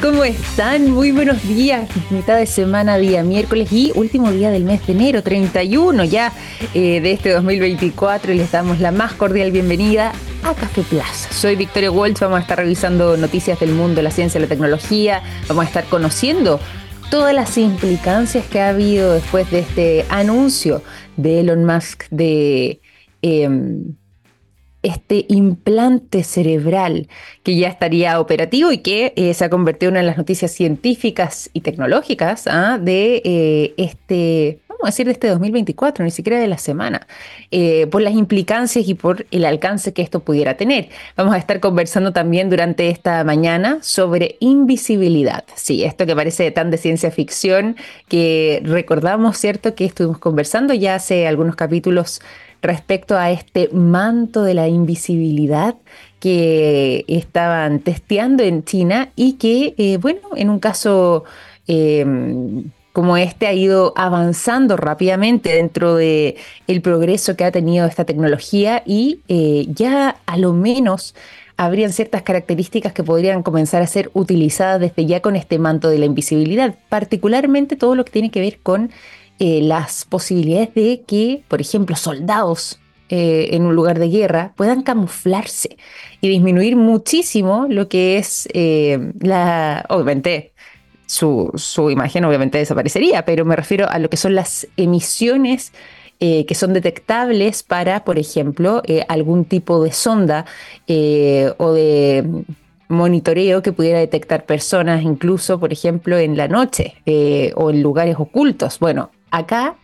¿Cómo están? Muy buenos días. Mitad de semana, día miércoles y último día del mes de enero, 31 ya eh, de este 2024. Y les damos la más cordial bienvenida a Café Plaza. Soy Victoria Waltz. Vamos a estar revisando noticias del mundo, la ciencia, la tecnología. Vamos a estar conociendo todas las implicancias que ha habido después de este anuncio de Elon Musk de. Em, este implante cerebral que ya estaría operativo y que eh, se ha convertido en una de las noticias científicas y tecnológicas ¿ah? de eh, este, vamos a decir, de este 2024, ni siquiera de la semana, eh, por las implicancias y por el alcance que esto pudiera tener. Vamos a estar conversando también durante esta mañana sobre invisibilidad. Sí, esto que parece tan de ciencia ficción, que recordamos, ¿cierto?, que estuvimos conversando ya hace algunos capítulos respecto a este manto de la invisibilidad que estaban testeando en China y que, eh, bueno, en un caso em, como este ha ido avanzando rápidamente dentro de el progreso que ha tenido esta tecnología y eh, ya a lo menos habrían ciertas características que podrían comenzar a ser utilizadas desde ya con este manto de la invisibilidad, particularmente todo lo que tiene que ver con eh, las posibilidades de que, por ejemplo, soldados eh, en un lugar de guerra puedan camuflarse y disminuir muchísimo lo que es eh, la, obviamente, su, su, imagen obviamente desaparecería, pero me refiero a lo que son las emisiones que son detectables para, por ejemplo, algún tipo de sonda o de monitoreo que pudiera detectar personas, incluso, por ejemplo, en la noche o en lugares ocultos. Bueno, Acá,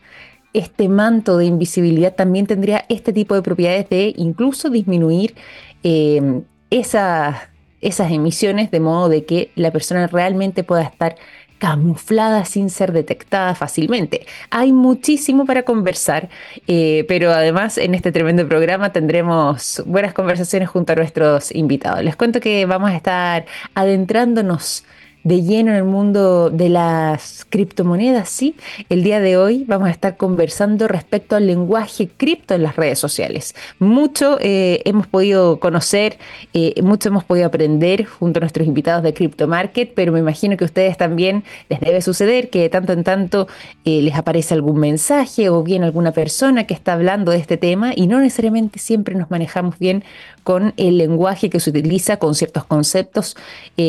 este manto de invisibilidad también tendría este tipo de propiedades de incluso disminuir eh, esas, esas emisiones de modo de que la persona realmente pueda estar camuflada sin ser detectada fácilmente. Hay muchísimo para conversar, eh, pero además en este tremendo programa tendremos buenas conversaciones junto a nuestros invitados. Les cuento que vamos a estar adentrándonos de lleno en el mundo de las criptomonedas, sí. El día de hoy vamos a estar conversando respecto al lenguaje cripto en las redes sociales. Mucho eh, hemos podido conocer, eh, mucho hemos podido aprender junto a nuestros invitados de Crypto Market, pero me imagino que a ustedes también les debe suceder que de tanto en tanto eh, les aparece algún mensaje o bien alguna persona que está hablando de este tema y no necesariamente siempre nos manejamos bien con el lenguaje que se utiliza, con ciertos conceptos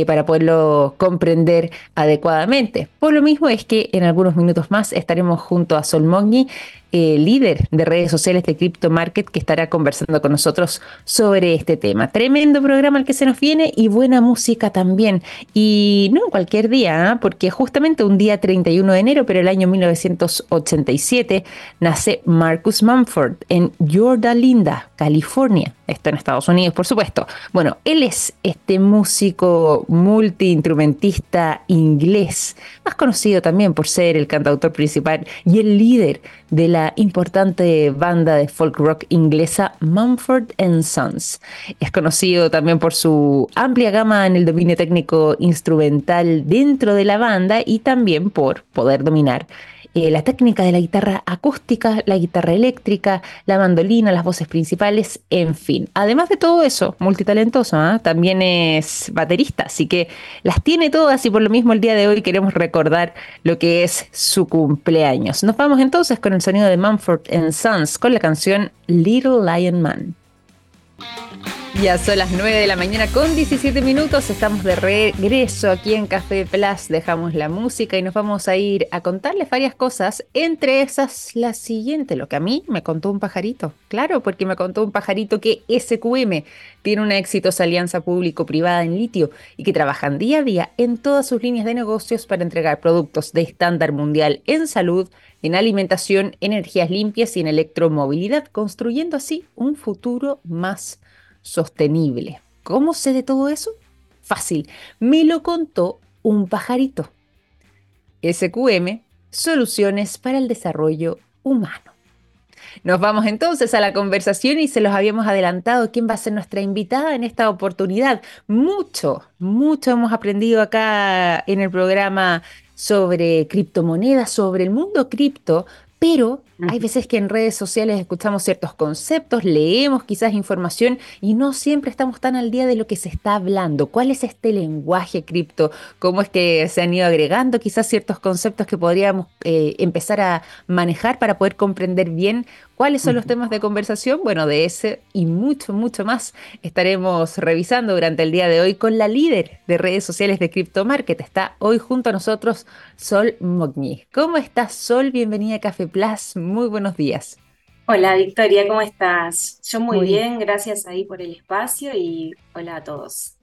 para poderlo comprender adecuadamente. Por lo mismo es que en algunos minutos más estaremos junto a Sol eh, líder de redes sociales de Crypto Market, que estará conversando con nosotros sobre este tema. Tremendo programa el que se nos viene y buena música también. Y no cualquier día, ¿ah? porque justamente un día 31 de enero, pero el año 1987, nace Marcus Mumford en Linda, California. Esto en Estados Unidos, por supuesto. Bueno, él es este músico multiinstrumentista inglés, más conocido también por ser el cantautor principal y el líder de la importante banda de folk rock inglesa Mumford Sons. Es conocido también por su amplia gama en el dominio técnico instrumental dentro de la banda y también por poder dominar eh, la técnica de la guitarra acústica, la guitarra eléctrica, la mandolina, las voces principales, en fin. Además de todo eso, multitalentoso, ¿ah? también es baterista, así que las tiene todas y por lo mismo el día de hoy queremos recordar lo que es su cumpleaños. Nos vamos entonces con el sonido de Mumford Sons con la canción Little Lion Man. Ya son las 9 de la mañana con 17 minutos. Estamos de regreso aquí en Café Plus. Dejamos la música y nos vamos a ir a contarles varias cosas. Entre esas, la siguiente, lo que a mí me contó un pajarito. Claro, porque me contó un pajarito que SQM tiene una exitosa alianza público-privada en litio y que trabajan día a día en todas sus líneas de negocios para entregar productos de estándar mundial en salud, en alimentación, energías limpias y en electromovilidad, construyendo así un futuro más sostenible. ¿Cómo sé de todo eso? Fácil, me lo contó un pajarito. SQM, Soluciones para el Desarrollo Humano. Nos vamos entonces a la conversación y se los habíamos adelantado quién va a ser nuestra invitada en esta oportunidad. Mucho, mucho hemos aprendido acá en el programa sobre criptomonedas, sobre el mundo cripto, pero Hay veces que en redes sociales escuchamos ciertos conceptos, leemos quizás información y no siempre estamos tan al día de lo que se está hablando. ¿Cuál es este lenguaje cripto? ¿Cómo es que se han ido agregando quizás ciertos conceptos que podríamos eh, empezar a manejar para poder comprender bien ¿Cuáles son los temas de conversación? Bueno, de ese y mucho, mucho más estaremos revisando durante el día de hoy con la líder de redes sociales de Crypto Market. Está hoy junto a nosotros Sol Mogni. ¿Cómo estás, Sol? Bienvenida a Café Plus. Muy buenos días. Hola, Victoria, ¿cómo estás? Yo muy, bien, gracias ahí por el espacio y hola a todos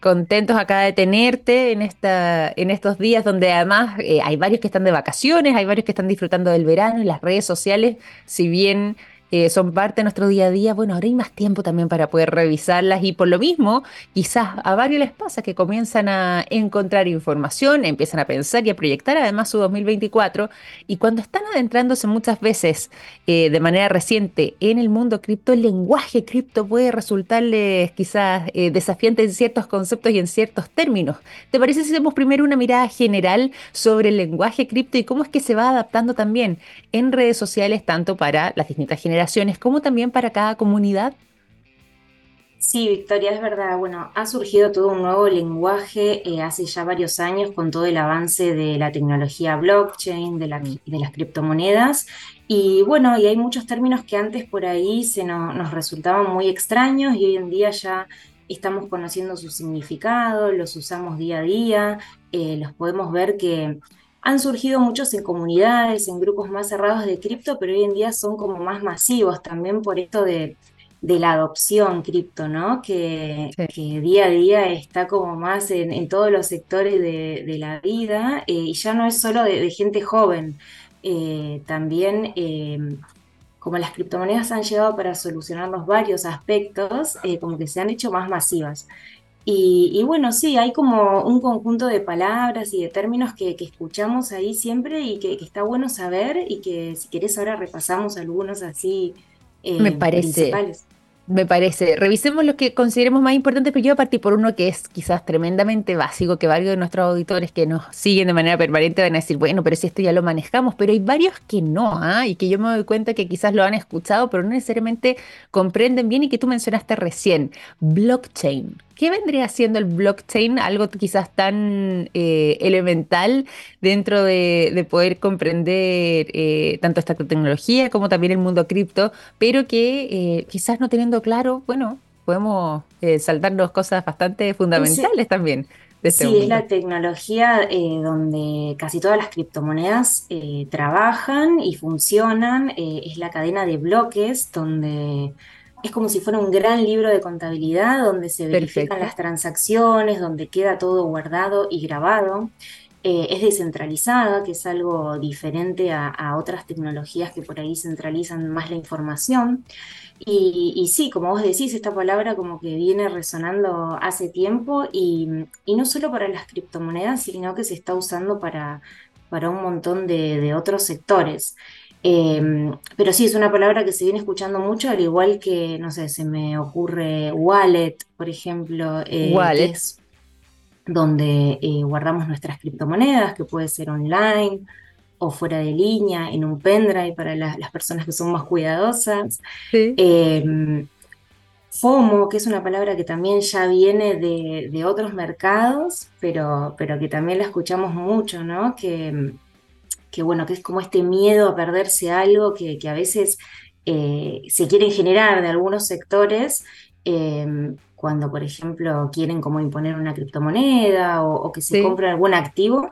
contentos acá de tenerte en, esta, en estos días donde además eh, hay varios que están de vacaciones, hay varios que están disfrutando del verano y las redes sociales, si bien eh, son parte de nuestro día a día, bueno, ahora hay más tiempo también para poder revisarlas y por lo mismo, quizás a varios les pasa que comienzan a encontrar información, empiezan a pensar y a proyectar además su 2024 y cuando están adentrándose muchas veces eh, de manera reciente en el mundo cripto, el lenguaje cripto puede resultarles quizás eh, desafiante en ciertos conceptos y en ciertos términos. ¿Te parece si hacemos primero una mirada general sobre el lenguaje cripto y cómo es que se va adaptando también en redes sociales, tanto para las distintas generaciones? Como también para cada comunidad? Sí, Victoria, es verdad. Bueno, ha surgido todo un nuevo lenguaje eh, hace ya varios años con todo el avance de la tecnología blockchain, de, las criptomonedas. Y bueno, y hay muchos términos que antes por ahí se nos resultaban muy extraños y hoy en día ya estamos conociendo su significado, los usamos día a día, eh, los podemos ver que han surgido muchos en comunidades, en grupos más cerrados de cripto, pero hoy en día son como más masivos también por esto de, la adopción cripto, ¿no? Que, día a día está como más en, todos los sectores de, la vida eh, y ya no es solo de, gente joven, eh, también eh, como las criptomonedas han llegado para solucionar los varios aspectos, como que se han hecho más masivas. Y, bueno, sí, hay como un conjunto de palabras y de términos que, escuchamos ahí siempre y que, está bueno saber y que si querés ahora repasamos algunos así eh, Me parece. principales. Me parece. Revisemos lo que consideremos más importante, pero yo partir por uno que es quizás tremendamente básico, que varios de nuestros auditores que nos siguen de manera permanente van a decir, bueno, pero si esto ya lo manejamos, pero hay varios que no, ¿ah? y que yo me doy cuenta que quizás lo han escuchado, pero no necesariamente comprenden bien y que tú mencionaste recién, blockchain. ¿Qué vendría siendo el blockchain? Algo quizás tan eh, elemental dentro de, poder comprender eh, tanto esta tecnología como también el mundo cripto, pero que eh, quizás no teniendo claro, bueno, podemos saltarnos cosas bastante fundamentales también. Este sí, es la tecnología donde casi todas las criptomonedas trabajan y funcionan. es la cadena de bloques donde es como si fuera un gran libro de contabilidad donde se verifican las transacciones, donde queda todo guardado y grabado. Eh, es descentralizada, que es algo diferente a, otras tecnologías que por ahí centralizan más la información. Y, sí, como vos decís, esta palabra como que viene resonando hace tiempo y, no solo para las criptomonedas, sino que se está usando para, para un montón de otros sectores. Em, pero sí, es una palabra que se viene escuchando mucho, al igual que, no sé, se me ocurre wallet, por ejemplo, eh, wallet. Donde eh, guardamos nuestras criptomonedas, que puede ser online o fuera de línea, en un pendrive para las personas que son más cuidadosas. Em, FOMO, que es una palabra que también ya viene de, de, otros mercados, pero, pero que también la escuchamos mucho, ¿no? Que que bueno, que es como este miedo a perderse algo que, a veces eh, se quieren generar de algunos sectores em, cuando, por ejemplo, quieren como imponer una criptomoneda o, que se compre algún activo.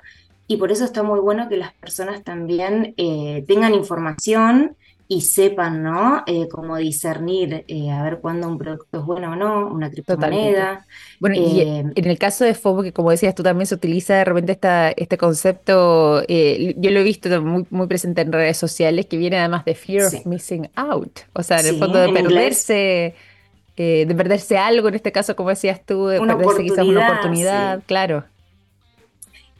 Y por eso está muy bueno que las personas también eh, tengan información y sepan, ¿no? Eh, cómo discernir, eh, a ver cuándo un producto es bueno o no, una criptomoneda. Bueno, y eh, en el caso de FOMO, que como decías tú también se utiliza de repente esta, este concepto, yo lo he visto muy, muy presente en redes sociales, que viene además de fear of missing out, o sea, en el fondo de perderse. De perderse algo, en este caso, como decías tú, de perderse quizás una oportunidad, claro.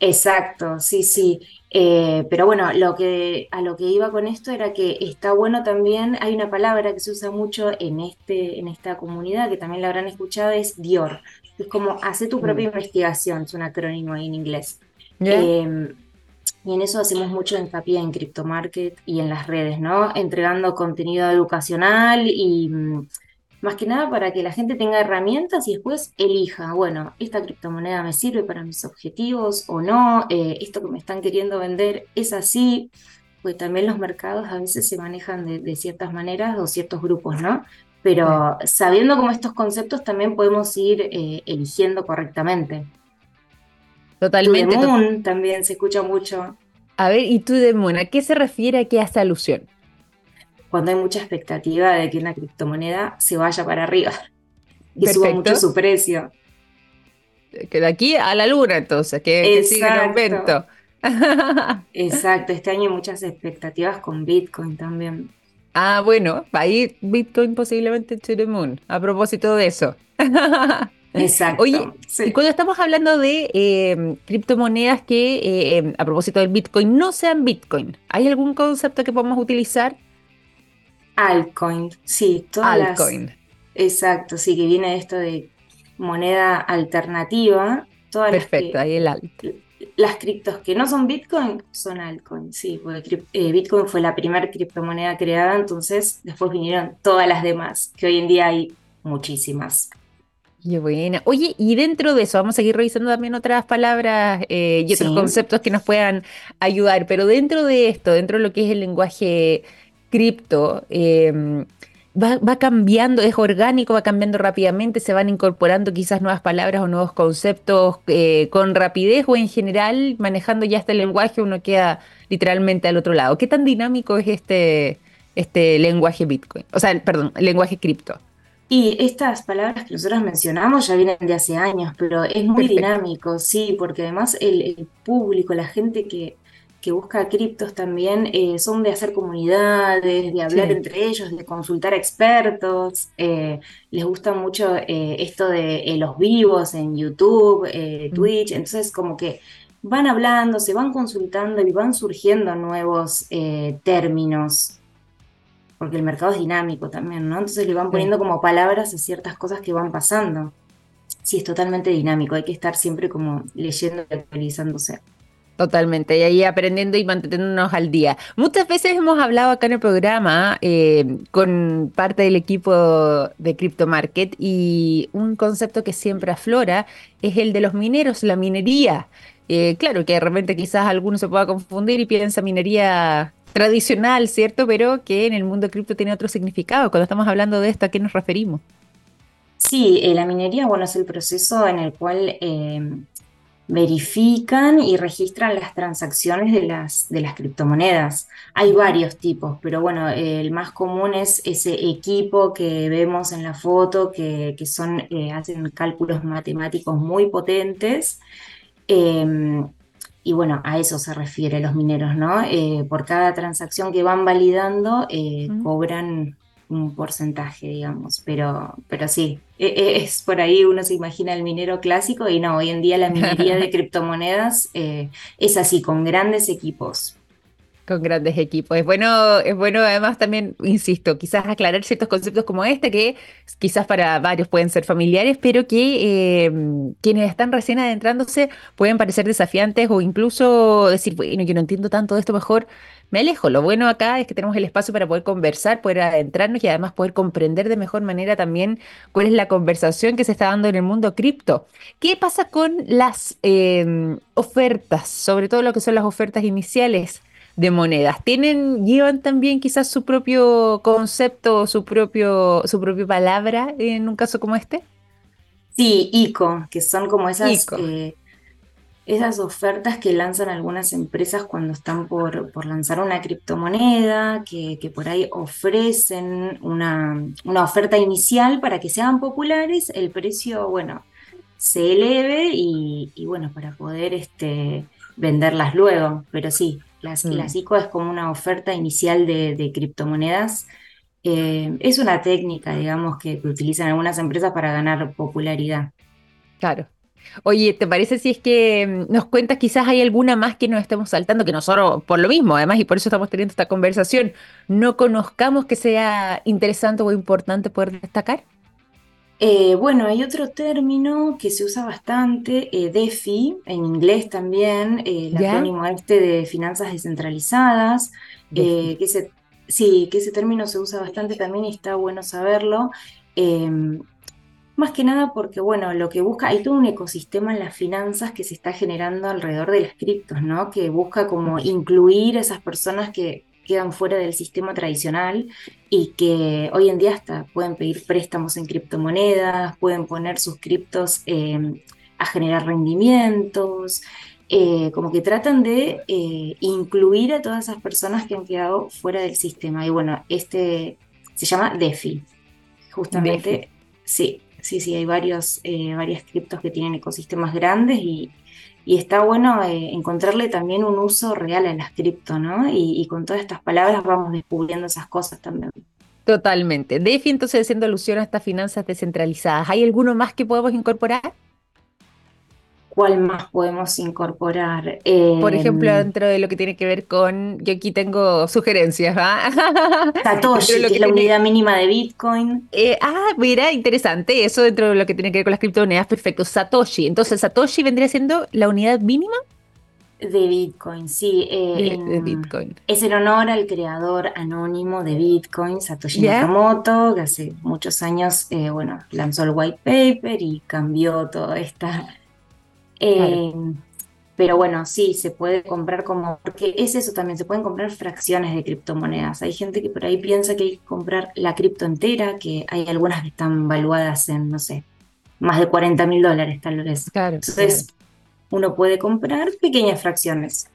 Exacto, sí, sí. Eh, pero bueno, lo que, a lo que iba con esto era que está bueno también, hay una palabra que se usa mucho en, este, en esta comunidad, que también la habrán escuchado, es Dior. Es como, hace tu propia mm. investigación, es un acrónimo ahí en inglés. Em, y en eso hacemos mucho hincapié en CryptoMarket y en las redes, ¿no? Entregando contenido educacional y mm, más que nada para que la gente tenga herramientas y después elija, bueno, esta criptomoneda me sirve para mis objetivos o no, eh, esto que me están queriendo vender es así, pues también los mercados a veces se manejan de, ciertas maneras o ciertos grupos, ¿no? Pero sabiendo cómo estos conceptos también podemos ir eh, eligiendo correctamente. Totalmente. To también se escucha mucho. A ver, ¿y tú de Moon? ¿A qué se refiere? ¿A qué hace alusión? Cuando hay mucha expectativa de que una criptomoneda se vaya para arriba y suba mucho su precio. Que de aquí a la luna, entonces, que, siga en aumento. Exacto, este año hay muchas expectativas con Bitcoin también. Ah, bueno, va a ir Bitcoin posiblemente to the moon, a propósito de eso. Exacto. Oye, cuando estamos hablando de em, criptomonedas que, eh, a propósito del Bitcoin, no sean Bitcoin, ¿hay algún concepto que podamos utilizar? Altcoin, sí, todas Altcoin. Exacto, sí, que viene esto de moneda alternativa. Todas Perfecto, ahí el alt. Las criptos que no son Bitcoin son altcoin, sí, porque eh, Bitcoin fue la primera criptomoneda creada, entonces después vinieron todas las demás, que hoy en día hay muchísimas. Qué buena. Oye, y dentro de eso, vamos a seguir revisando también otras palabras eh, y otros conceptos que nos puedan ayudar, pero dentro de esto, dentro de lo que es el lenguaje cripto, em, va, cambiando, es orgánico, va cambiando rápidamente, se van incorporando quizás nuevas palabras o nuevos conceptos eh, con rapidez o en general, manejando ya este lenguaje, uno queda literalmente al otro lado. ¿Qué tan dinámico es este, este lenguaje Bitcoin? O sea, perdón, el lenguaje cripto. Y estas palabras que nosotros mencionamos ya vienen de hace años, pero es muy dinámico, sí, porque además el, público, la gente que, que busca criptos también eh, son de hacer comunidades, de hablar entre ellos, de consultar expertos. Eh, les gusta mucho eh, esto de los vivos en YouTube, mm. Twitch, entonces como que van hablando, se van consultando y van surgiendo nuevos términos porque el mercado es dinámico también, ¿no? Entonces le van poniendo como palabras a ciertas cosas que van pasando. Sí, es totalmente dinámico, hay que estar siempre como leyendo y actualizándose. Totalmente, y ahí aprendiendo y manteniéndonos al día. Muchas veces hemos hablado acá en el programa eh, con parte del equipo de Crypto Market y un concepto que siempre aflora es el de los mineros, la minería. Eh, claro que de repente quizás alguno se pueda confundir y piensa minería tradicional, ¿cierto? Pero que en el mundo cripto tiene otro significado. Cuando estamos hablando de esto, ¿a qué nos referimos? Sí, eh, la minería, bueno, es el proceso en el cual eh, verifican y registran las transacciones de las, de las criptomonedas. Hay varios tipos, pero bueno, el más común es ese equipo que vemos en la foto, que, son, eh, hacen cálculos matemáticos muy potentes. Em, y bueno, a eso se refiere los mineros, ¿no? Eh, por cada transacción que van validando, eh, cobran un porcentaje, digamos, pero, pero sí, e, e, es por ahí uno se imagina el minero clásico y no, hoy en día la minería de criptomonedas eh, es así, con grandes equipos. Con grandes equipos. Es bueno, es bueno además también, insisto, quizás aclarar ciertos conceptos como este que quizás para varios pueden ser familiares, pero que eh, quienes están recién adentrándose pueden parecer desafiantes o incluso decir, bueno, yo no entiendo tanto de esto, mejor me alejo. Lo bueno acá es que tenemos el espacio para poder conversar, poder adentrarnos y además poder comprender de mejor manera también cuál es la conversación que se está dando en el mundo cripto. ¿Qué pasa con las eh, ofertas, sobre todo lo que son las ofertas iniciales? de monedas. ¿Tienen, llevan también quizás su propio concepto, su propio, su propia palabra en un caso como este? Sí, ICO, que son como esas, eh, esas ofertas que lanzan algunas empresas cuando están por, por lanzar una criptomoneda, que, que por ahí ofrecen una, una, oferta inicial para que sean populares, el precio, bueno, se eleve y, y bueno, para poder este, venderlas luego. Pero sí, Mm. Las, ICO es como una oferta inicial de, criptomonedas. Eh, es una técnica, digamos, que, utilizan algunas empresas para ganar popularidad. Claro. Oye, ¿te parece si es que mm, nos cuentas quizás hay alguna más que nos estemos saltando, que nosotros, por lo mismo, además, y por eso estamos teniendo esta conversación, no conozcamos que sea interesante o importante poder destacar? Eh, bueno, hay otro término que se usa bastante, eh, DeFi, en inglés también, eh, el acrónimo este de finanzas descentralizadas, que ese, sí, que ese término se usa bastante también y está bueno saberlo. Más que nada porque, bueno, lo que busca, hay todo un ecosistema en las finanzas que se está generando alrededor de las criptos, ¿no? Que busca como incluir a esas personas que quedan fuera del sistema tradicional y que hoy en día hasta pueden pedir préstamos en criptomonedas, pueden poner sus criptos em, a generar rendimientos, eh, como que tratan de eh, incluir a todas esas personas que han quedado fuera del sistema. Y bueno, este se llama DeFi, justamente. Sí, sí, sí, hay varios, eh, varias criptos que tienen ecosistemas grandes y, está bueno eh, encontrarle también un uso real a las cripto, ¿no? Y, y, con todas estas palabras vamos descubriendo esas cosas también. Totalmente. DeFi entonces haciendo alusión a estas finanzas descentralizadas. ¿Hay alguno más que podemos incorporar? ¿Cuál más podemos incorporar? Por ejemplo, em, dentro de lo que tiene que ver con, yo aquí tengo sugerencias, ¿va? Satoshi, que, es la unidad mínima de Bitcoin. Eh, ah, mira, interesante, eso dentro de lo que tiene que ver con las criptomonedas, perfecto. Satoshi, entonces Satoshi vendría siendo la unidad mínima de Bitcoin, sí. Eh, de, Bitcoin. Es en honor al creador anónimo de Bitcoin, Satoshi Nakamoto, que hace muchos años, eh, bueno, lanzó el white paper y cambió toda esta eh, pero bueno, sí, se puede comprar como, porque es eso también, se pueden comprar fracciones de criptomonedas. Hay gente que por ahí piensa que hay que comprar la cripto entera, que hay algunas que están valuadas en, no sé, más de 40 mil dólares tal vez. Claro, Entonces, uno puede comprar pequeñas fracciones.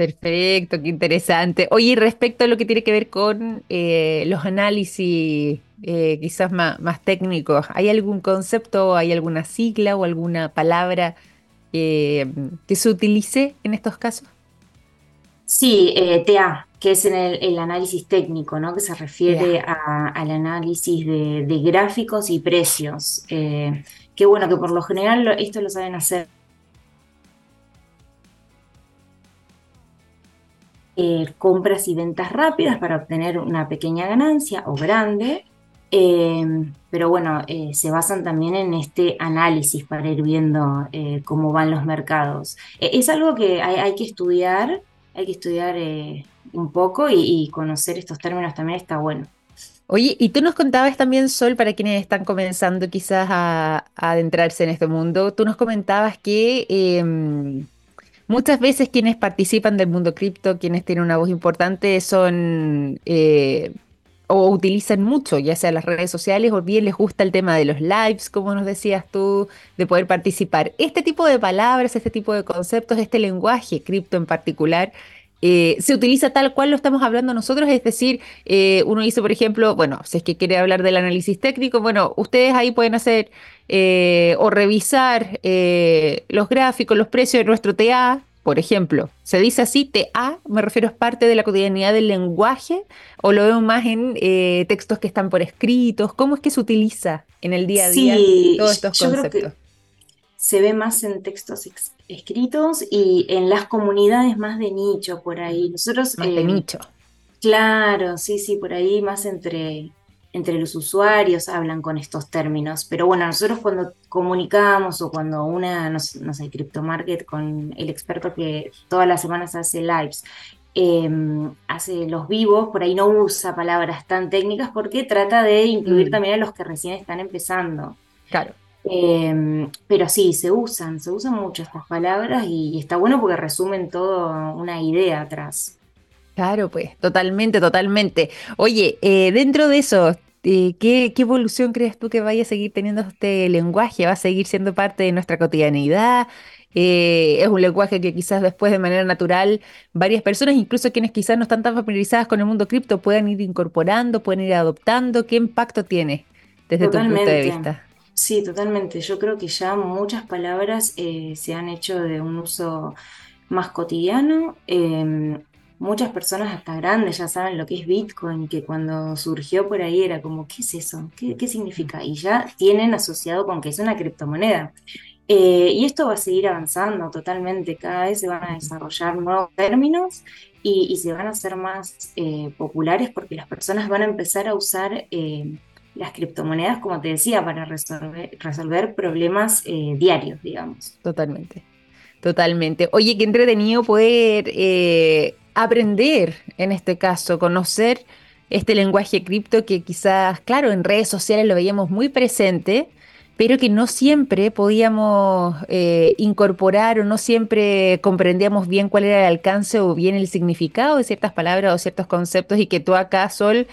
Perfecto, qué interesante. Oye, respecto a lo que tiene que ver con eh, los análisis eh, quizás más, más técnicos. ¿Hay algún concepto, hay alguna sigla o alguna palabra eh, que se utilice en estos casos? Sí, TA, que es en el, análisis técnico, ¿no? que se refiere al análisis de, gráficos y precios. que bueno, que por lo general esto lo saben hacer compras y ventas rápidas para obtener una pequeña ganancia o grande, Em, pero bueno, eh, se basan también en este análisis para ir viendo eh, cómo van los mercados. E, es algo que hay, que estudiar, hay que estudiar eh, un poco y, conocer estos términos también está bueno. Oye, y tú nos contabas también, Sol, para quienes están comenzando quizás a, adentrarse en este mundo, tú nos comentabas que em, muchas veces quienes participan del mundo cripto, quienes tienen una voz importante, son o utilizan mucho, ya sea las redes sociales o bien les gusta el tema de los lives, como nos decías tú, de poder participar. Este tipo de palabras, este tipo de conceptos, este lenguaje cripto en particular, eh, se utiliza tal cual lo estamos hablando nosotros, es decir, eh, uno dice, por ejemplo, bueno, si es que quiere hablar del análisis técnico, bueno, ustedes ahí pueden hacer eh, o revisar los gráficos, los precios de nuestro TA, por ejemplo, se dice así, TA, me refiero, es parte de la cotidianidad del lenguaje, o lo veo más en eh, textos que están por escritos. ¿Cómo es que se utiliza en el día a día todos estos conceptos? Se ve más en textos escritos y en las comunidades más de nicho por ahí. Nosotros. Más de eh, nicho. Claro, sí, sí, por ahí más entre entre los usuarios hablan con estos términos. Pero bueno, nosotros cuando comunicamos o cuando una, no, sé, CryptoMarket con el experto que todas las semanas hace lives, em, hace los vivos, por ahí no usa palabras tan técnicas porque trata de incluir mm. también a los que recién están empezando. Claro. Em, pero sí, se usan, se usan mucho estas palabras y, está bueno porque resumen toda una idea atrás. Claro, pues, totalmente, totalmente. Oye, eh, dentro de eso, eh, ¿qué, evolución crees tú que vaya a seguir teniendo este lenguaje? ¿Va a seguir siendo parte de nuestra cotidianidad? Eh, es un lenguaje que quizás después de manera natural varias personas, incluso quienes quizás no están tan familiarizadas con el mundo cripto, puedan ir incorporando, pueden ir adoptando. ¿Qué impacto tiene desde tu punto de vista? Sí, totalmente. Yo creo que ya muchas palabras se han hecho de un uso más cotidiano. Em, muchas personas hasta grandes ya saben lo que es Bitcoin, que cuando surgió por ahí era como, ¿qué es eso? ¿Qué, significa? Y ya tienen asociado con que es una criptomoneda. Eh, y esto va a seguir avanzando totalmente, cada vez se van a desarrollar nuevos términos y, se van a hacer más eh, populares porque las personas van a empezar a usar eh, las criptomonedas, como te decía, para resolver, resolver problemas eh, diarios, digamos. Totalmente, totalmente. Oye, qué entretenido poder eh, aprender, en este caso, conocer este lenguaje cripto que quizás, claro, en redes sociales lo veíamos muy presente, pero que no siempre podíamos eh, incorporar o no siempre comprendíamos bien cuál era el alcance o bien el significado de ciertas palabras o ciertos conceptos y que tú acá, Sol,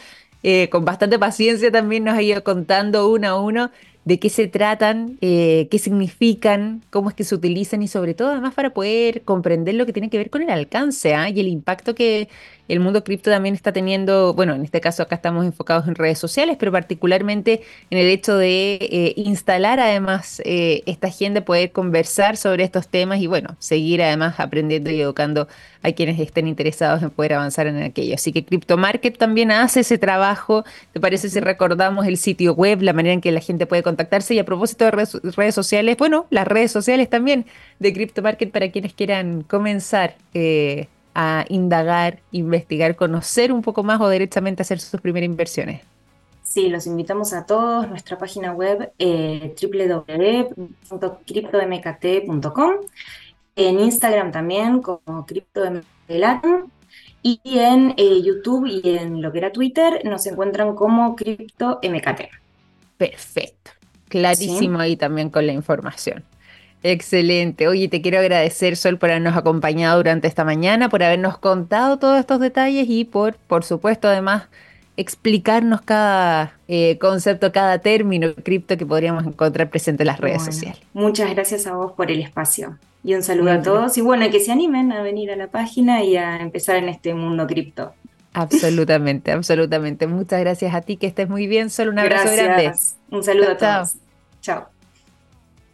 eh, con bastante paciencia también nos ha ido contando uno a uno de qué se tratan, eh, qué significan, cómo es que se utilizan y sobre todo además para poder comprender lo que tiene que ver con el alcance ¿ah? y el impacto que el mundo cripto también está teniendo, bueno, en este caso acá estamos enfocados en redes sociales, pero particularmente en el hecho de eh, instalar además eh, esta agenda, poder conversar sobre estos temas y bueno, seguir además aprendiendo y educando a quienes estén interesados en poder avanzar en aquello. Así que CryptoMarket también hace ese trabajo. ¿Te parece si recordamos el sitio web, la manera en que la gente puede contactarse? Y a propósito de redes, sociales, bueno, las redes sociales también de CryptoMarket para quienes quieran comenzar. Eh, a indagar, investigar, conocer un poco más o directamente hacer sus primeras inversiones? Sí, los invitamos a todos. Nuestra página web eh, www.cryptomkt.com. En Instagram también como CryptoMKLatin. Y en eh, YouTube y en lo que era Twitter nos encuentran como CryptoMKT. Perfecto. Clarísimo ahí también con la información. Excelente. Oye, te quiero agradecer, Sol, por habernos acompañado durante esta mañana, por habernos contado todos estos detalles y por, por supuesto, además, explicarnos cada eh, concepto, cada término cripto que podríamos encontrar presente en las redes sociales. Muchas gracias a vos por el espacio. Y un saludo a todos. Y bueno, que se animen a venir a la página y a empezar en este mundo cripto. Absolutamente, absolutamente. Muchas gracias a ti, que estés muy bien. Sol, un abrazo grande. Un saludo a todos. Chao.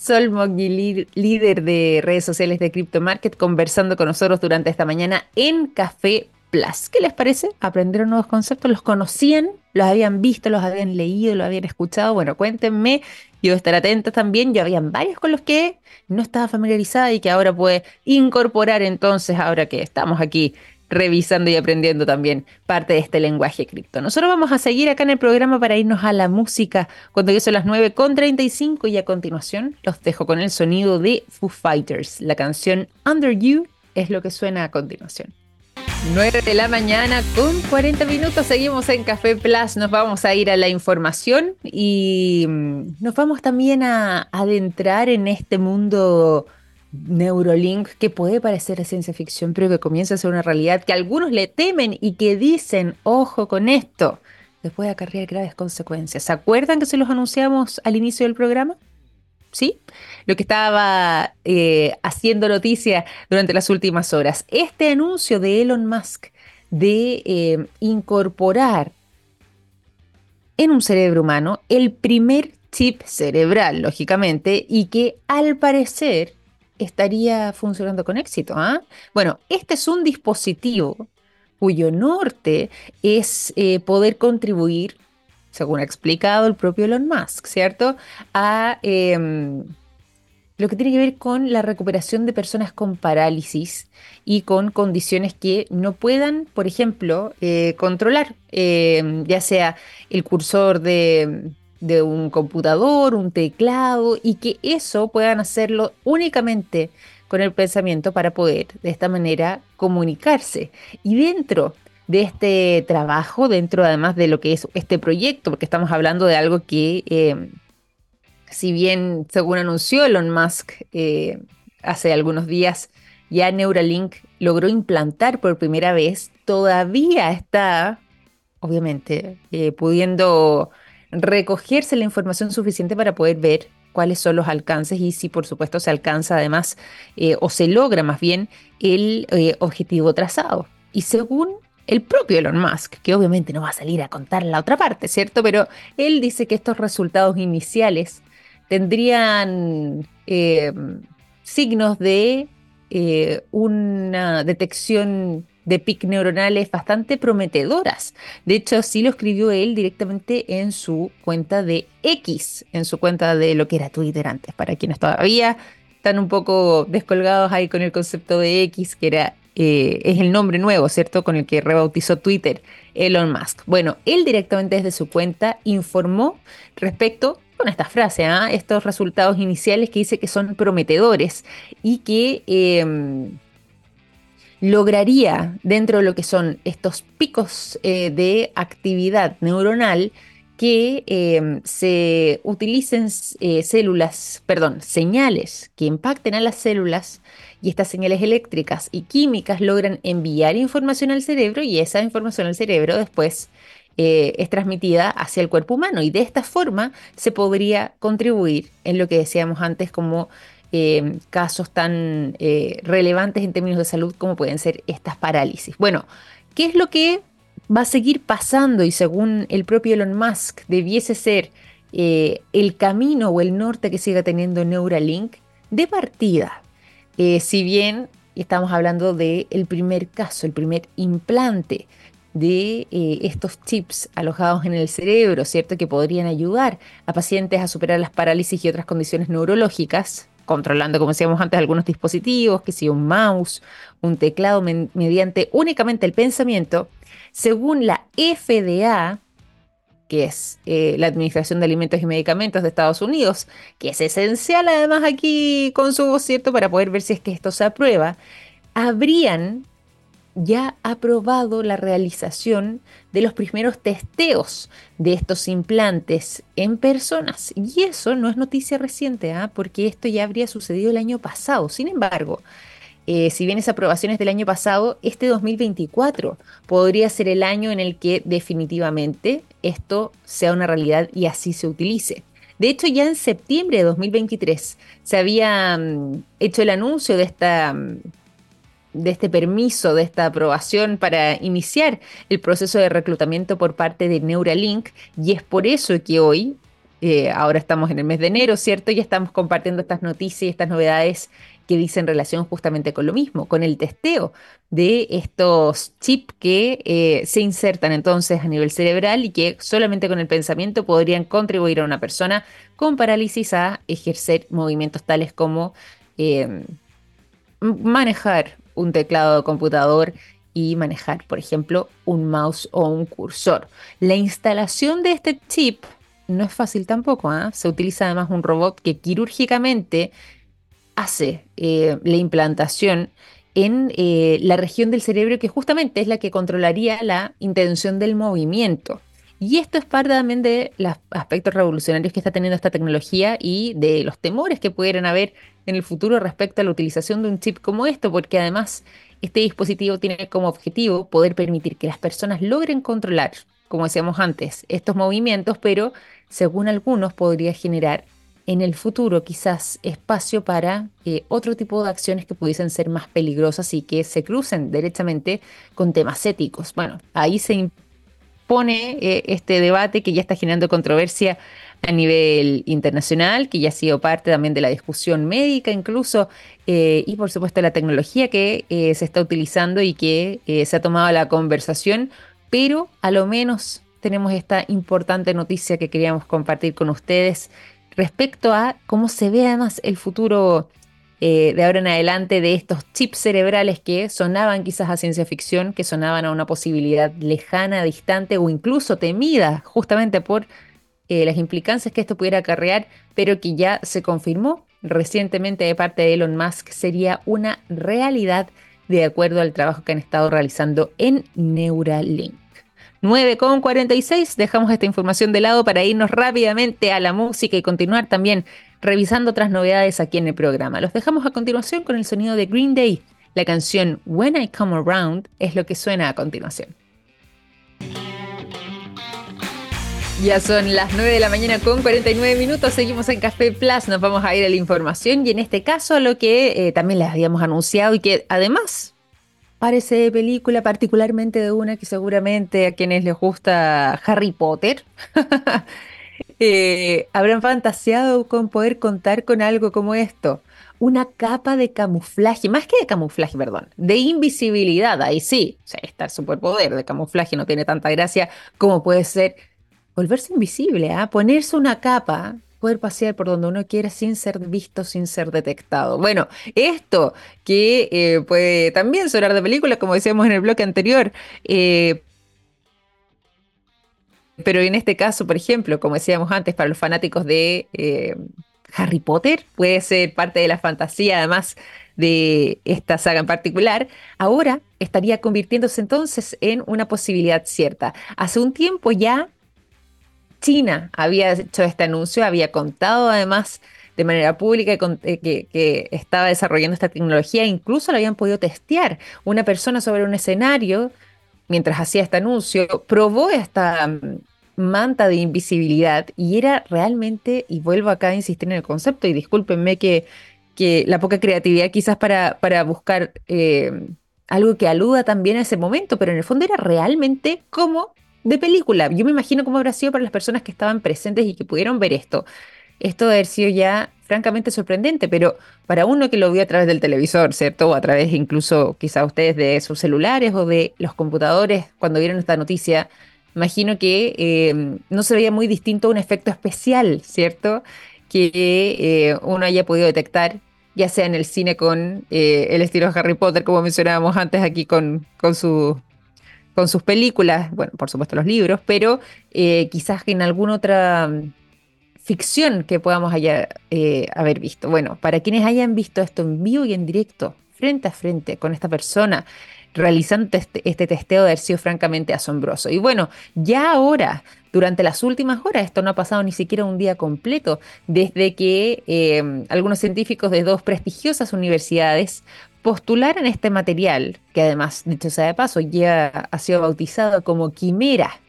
Sol Moggi, líder de redes sociales de Crypto Market, conversando con nosotros durante esta mañana en Café Plus. ¿Qué les parece? ¿Aprendieron nuevos conceptos? ¿Los conocían? ¿Los habían visto? ¿Los habían leído? ¿Los habían escuchado? Bueno, cuéntenme. Yo estar atenta también. Yo habían varios con los que no estaba familiarizada y que ahora puede incorporar entonces, ahora que estamos aquí revisando y aprendiendo también parte de este lenguaje cripto. Nosotros vamos a seguir acá en el programa para irnos a la música cuando ya son las 9.35 y a continuación los dejo con el sonido de Foo Fighters. La canción Under You es lo que suena a continuación. 9 de la mañana con 40 minutos, seguimos en Café Plus, nos vamos a ir a la información y mm, nos vamos también a adentrar en este mundo Neurolink que puede parecer ciencia ficción, pero que comienza a ser una realidad que algunos le temen y que dicen, ojo con esto, les puede acarrear graves consecuencias. ¿Se acuerdan que se los anunciamos al inicio del programa? ¿Sí? Lo que estaba eh, haciendo noticia durante las últimas horas. Este anuncio de Elon Musk de eh, incorporar en un cerebro humano el primer chip cerebral, lógicamente, y que al parecer estaría funcionando con éxito. ¿ah? Bueno, este es un dispositivo cuyo norte es eh, poder contribuir, según ha explicado el propio Elon Musk, ¿cierto? A em, lo que tiene que ver con la recuperación de personas con parálisis y con condiciones que no puedan, por ejemplo, eh, controlar, em, ya sea el cursor de de un computador, un teclado, y que eso puedan hacerlo únicamente con el pensamiento para poder de esta manera comunicarse. Y dentro de este trabajo, dentro además de lo que es este proyecto, porque estamos hablando de algo que, eh, si bien según anunció Elon Musk eh, hace algunos días, ya Neuralink logró implantar por primera vez, todavía está, obviamente, eh, pudiendo recogerse la información suficiente para poder ver cuáles son los alcances y si por supuesto se alcanza además eh, o se logra más bien el eh, objetivo trazado. Y según el propio Elon Musk, que obviamente no va a salir a contar la otra parte, ¿cierto? Pero él dice que estos resultados iniciales tendrían eh, signos de una detección de pic neuronales bastante prometedoras. De hecho, sí lo escribió él directamente en su cuenta de X, en su cuenta de lo que era Twitter antes, para quienes todavía están un poco descolgados ahí con el concepto de X, que era eh, es el nombre nuevo, ¿cierto? Con el que rebautizó Twitter Elon Musk. Bueno, él directamente desde su cuenta informó respecto con esta frase, ¿ah? estos resultados iniciales que dice que son prometedores y que em, lograría dentro de lo que son estos picos eh, de actividad neuronal que em, se utilicen eh, células, perdón, señales que impacten a las células y estas señales eléctricas y químicas logran enviar información al cerebro y esa información al cerebro después eh, es transmitida hacia el cuerpo humano. Y de esta forma se podría contribuir en lo que decíamos antes como em, casos tan eh, relevantes en términos de salud como pueden ser estas parálisis. Bueno, ¿qué es lo que va a seguir pasando y según el propio Elon Musk debiese ser eh, el camino o el norte que siga teniendo Neuralink de partida. Eh, si bien estamos hablando del el primer caso, el primer implante de estos chips alojados en el cerebro, ¿cierto? Que podrían ayudar a pacientes a superar las parálisis y otras condiciones neurológicas, controlando, como decíamos antes, algunos dispositivos, que si un mouse, un teclado mediante únicamente el pensamiento, según la FDA, que es eh, la Administración de Alimentos y Medicamentos de Estados Unidos, que es esencial además aquí con su ¿cierto?, para poder ver si es que esto se aprueba, habrían ya aprobado la realización de los primeros testeos de estos implantes en personas. Y eso no es noticia reciente, ¿ah? porque esto ya habría sucedido el año pasado. Sin embargo, eh, si bien esa aprobación es del año pasado, este 2024 podría ser el año en el que definitivamente esto sea una realidad y así se utilice. De hecho, ya en septiembre de 2023 se había mm, hecho el anuncio de esta mm, de este permiso, de esta aprobación para iniciar el proceso de reclutamiento por parte de Neuralink y es por eso que hoy, eh, ahora estamos en el mes de enero, ¿cierto? Ya estamos compartiendo estas noticias y estas novedades que dicen relación justamente con lo mismo, con el testeo de estos chips que eh, se insertan entonces a nivel cerebral y que solamente con el pensamiento podrían contribuir a una persona con parálisis a ejercer movimientos tales como eh, manejar un teclado de computador y manejar, por ejemplo, un mouse o un cursor. La instalación de este chip no es fácil tampoco. ¿ah? Se utiliza además un robot que quirúrgicamente hace eh, la implantación en eh, la región del cerebro que justamente es la que controlaría la intención del movimiento. Y esto es parte también de los aspectos revolucionarios que está teniendo esta tecnología y de los temores que pudieran haber en el futuro respecto a la utilización de un chip como esto, porque además este dispositivo tiene como objetivo poder permitir que las personas logren controlar, como decíamos antes, estos movimientos, pero según algunos podría generar en el futuro quizás espacio para eh, otro tipo de acciones que pudiesen ser más peligrosas y que se crucen derechamente con temas éticos. Bueno, ahí se impone eh, este debate que ya está generando controversia a nivel internacional, que ya ha sido parte también de la discusión médica incluso, eh, y por supuesto la tecnología que se está utilizando y que se ha tomado la conversación, pero a lo menos tenemos esta importante noticia que queríamos compartir con ustedes respecto a cómo se ve además el futuro eh, de ahora en adelante de estos chips cerebrales que sonaban quizás a ciencia ficción, que sonaban a una posibilidad lejana, distante o incluso temida justamente por eh, las implicancias que esto pudiera acarrear, pero que ya se confirmó recientemente de parte de Elon Musk sería una realidad de acuerdo al trabajo que han estado realizando en Neuralink. 9.46. Dejamos esta información de lado para irnos rápidamente a la música y continuar también revisando otras novedades aquí en el programa. Los dejamos a continuación con el sonido de Green Day. La canción When I Come Around es lo que suena a continuación. Ya son las 9 de la mañana con 49 minutos, seguimos en Café Plus, nos vamos a ir a la información y en este caso a lo que eh, también les habíamos anunciado y que además parece de película, particularmente de una que seguramente a quienes les gusta Harry Potter, eh, habrán fantaseado con poder contar con algo como esto. Una capa de camuflaje, más que de camuflaje, perdón, de invisibilidad, ahí sí, o sea, está el superpoder de camuflaje no tiene tanta gracia como puede ser volverse invisible, ¿ah? ponerse una capa poder pasear por donde uno quiera sin ser visto, sin ser detectado. Bueno, esto que eh, puede también sonar de película, como decíamos en el bloque anterior, eh, pero en este caso, por ejemplo, como decíamos antes, para los fanáticos de eh, Harry Potter, puede ser parte de la fantasía, además de esta saga en particular, ahora estaría convirtiéndose entonces en una posibilidad cierta. Hace un tiempo ya China había hecho este anuncio, había contado además de manera pública eh, que, estaba desarrollando esta tecnología, incluso lo habían podido testear. Una persona sobre un escenario, mientras hacía este anuncio, probó esta mm, manta de invisibilidad y era realmente, y vuelvo acá a insistir en el concepto, y discúlpenme que, que la poca creatividad quizás para, para buscar eh, algo que aluda también a ese momento, pero en el fondo era realmente como de película. Yo me imagino cómo habrá sido para las personas que estaban presentes y que pudieron ver esto. Esto debe haber sido ya francamente sorprendente, pero para uno que lo vio a través del televisor, ¿cierto? O a través incluso quizá ustedes de sus celulares o de los computadores cuando vieron esta noticia, imagino que eh, no se veía muy distinto un efecto especial, ¿cierto? Que eh, uno haya podido detectar, ya sea en el cine con eh, el estilo Harry Potter, como mencionábamos antes aquí con, con con sus películas, bueno, por supuesto los libros, pero eh, quizás en alguna otra ficción que podamos eh, haber visto. Bueno, para quienes hayan visto esto en vivo y en directo, frente a frente con esta persona, realizando este, este testeo de haber sido francamente asombroso. Y bueno, ya ahora, durante las últimas horas, esto no ha pasado ni siquiera un día completo, desde que eh, algunos científicos de dos prestigiosas universidades postularan este material, que además, dicho sea de paso, ya ha sido bautizado como quimera,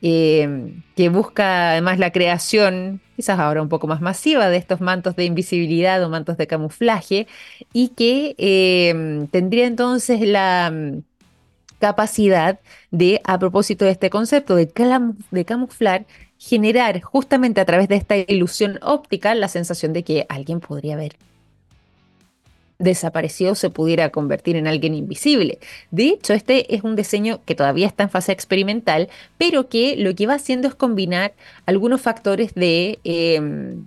eh, que busca además la creación, quizás ahora un poco más masiva, de estos mantos de invisibilidad o mantos de camuflaje, y que eh, tendría entonces la mm, capacidad de, a propósito de este concepto de, de camuflar, generar justamente a través de esta ilusión óptica la sensación de que alguien podría ver desapareció se pudiera convertir en alguien invisible. De hecho, este es un diseño que todavía está en fase experimental, pero que lo que va haciendo es combinar algunos factores de em,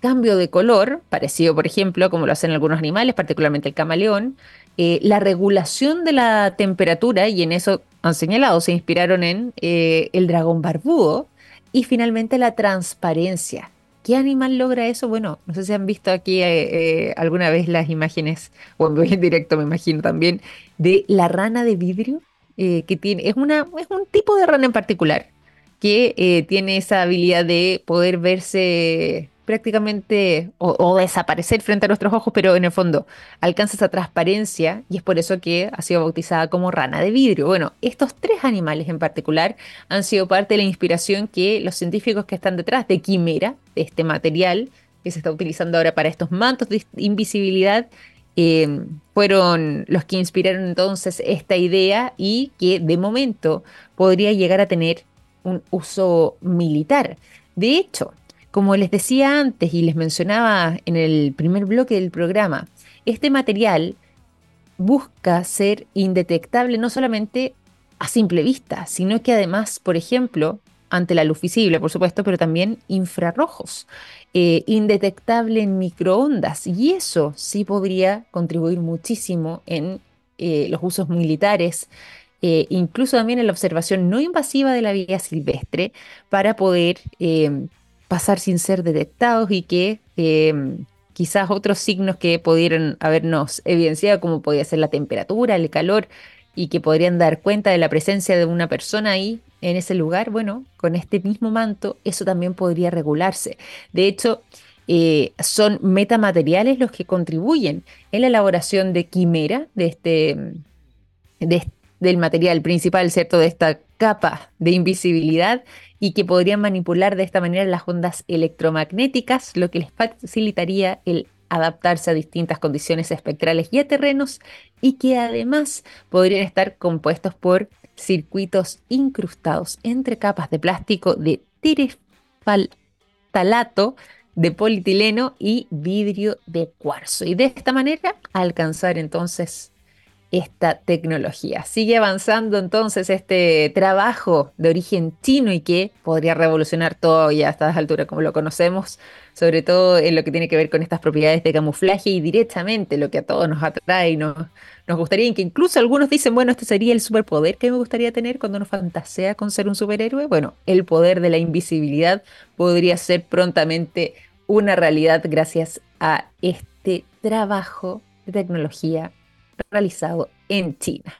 cambio de color, parecido, por ejemplo, como lo hacen algunos animales, particularmente el camaleón, eh, la regulación de la temperatura, y en eso han señalado, se inspiraron en eh, el dragón barbudo, y finalmente la transparencia. ¿Qué animal logra eso? Bueno, no sé si han visto aquí eh, eh, alguna vez las imágenes, o en directo me imagino también, de la rana de vidrio, eh, que tiene, es, una, es un tipo de rana en particular, que tiene esa habilidad de poder verse prácticamente o, desaparecer frente a nuestros ojos, pero en el fondo alcanza esa transparencia y es por eso que ha sido bautizada como rana de vidrio. Bueno, estos tres animales en particular han sido parte de la inspiración que los científicos que están detrás de Quimera, de este material que se está utilizando ahora para estos mantos de invisibilidad, eh, fueron los que inspiraron entonces esta idea y que de momento podría llegar a tener un uso militar. De hecho, como les decía antes y les mencionaba en el primer bloque del programa, este material busca ser indetectable no solamente a simple vista, sino que además, por ejemplo, ante la luz visible, por supuesto, pero también infrarrojos, eh, indetectable en microondas. Y eso sí podría contribuir muchísimo en eh, los usos militares, eh, incluso también en la observación no invasiva de la vida silvestre, para poder pasar sin ser detectados y que em, quizás otros signos que pudieran habernos evidenciado, como podía ser la temperatura, el calor, y que podrían dar cuenta de la presencia de una persona ahí en ese lugar, bueno, con este mismo manto, eso también podría regularse. De hecho, eh, son metamateriales los que contribuyen en la elaboración de quimera, de este, de, del material principal, ¿cierto? De esta capa de invisibilidad y que podrían manipular de esta manera las ondas electromagnéticas, lo que les facilitaría el adaptarse a distintas condiciones espectrales y a terrenos y que además podrían estar compuestos por circuitos incrustados entre capas de plástico de tirefaltalato de polietileno y vidrio de cuarzo y de esta manera alcanzar entonces esta tecnología. Sigue avanzando entonces este trabajo de origen chino y que podría revolucionar todo ya a estas alturas como lo conocemos, sobre todo en lo que tiene que ver con estas propiedades de camuflaje y directamente lo que a todos nos atrae y nos, gustaría, y que incluso algunos dicen, bueno, este sería el superpoder que me gustaría tener cuando uno fantasea con ser un superhéroe. Bueno, el poder de la invisibilidad podría ser prontamente una realidad gracias a este trabajo de tecnología realizado en China.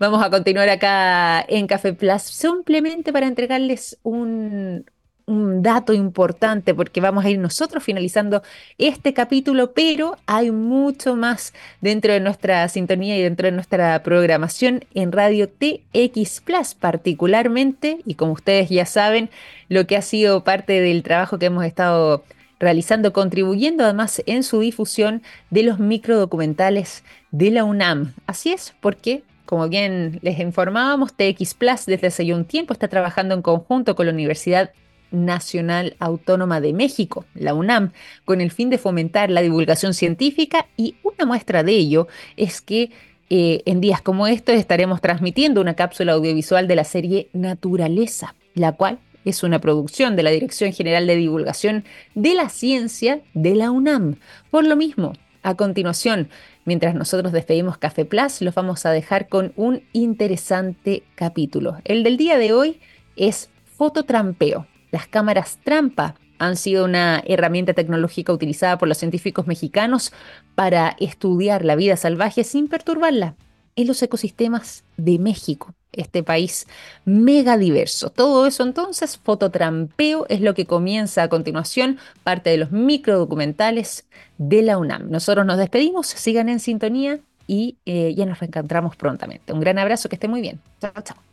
Vamos a continuar acá en Café Plus simplemente para entregarles un, dato importante porque vamos a ir nosotros finalizando este capítulo, pero hay mucho más dentro de nuestra sintonía y dentro de nuestra programación en Radio TX Plus particularmente, y como ustedes ya saben, lo que ha sido parte del trabajo que hemos estado realizando, contribuyendo además en su difusión de los microdocumentales de la UNAM. Así es, porque como bien les informábamos, TX Plus desde hace un tiempo está trabajando en conjunto con la Universidad Nacional Autónoma de México, la UNAM, con el fin de fomentar la divulgación científica y una muestra de ello es que eh, en días como estos estaremos transmitiendo una cápsula audiovisual de la serie Naturaleza, la cual es una producción de la Dirección General de Divulgación de la Ciencia de la UNAM. Por lo mismo, a continuación, mientras nosotros despedimos Café Plus, los vamos a dejar con un interesante capítulo. El del día de hoy es fototrampeo. Las cámaras trampa han sido una herramienta tecnológica utilizada por los científicos mexicanos para estudiar la vida salvaje sin perturbarla en los ecosistemas de México este país mega diverso. Todo eso entonces, fototrampeo, es lo que comienza a continuación, parte de los microdocumentales de la UNAM. Nosotros nos despedimos, sigan en sintonía y eh, ya nos reencontramos prontamente. Un gran abrazo, que esté muy bien. Chao, chao.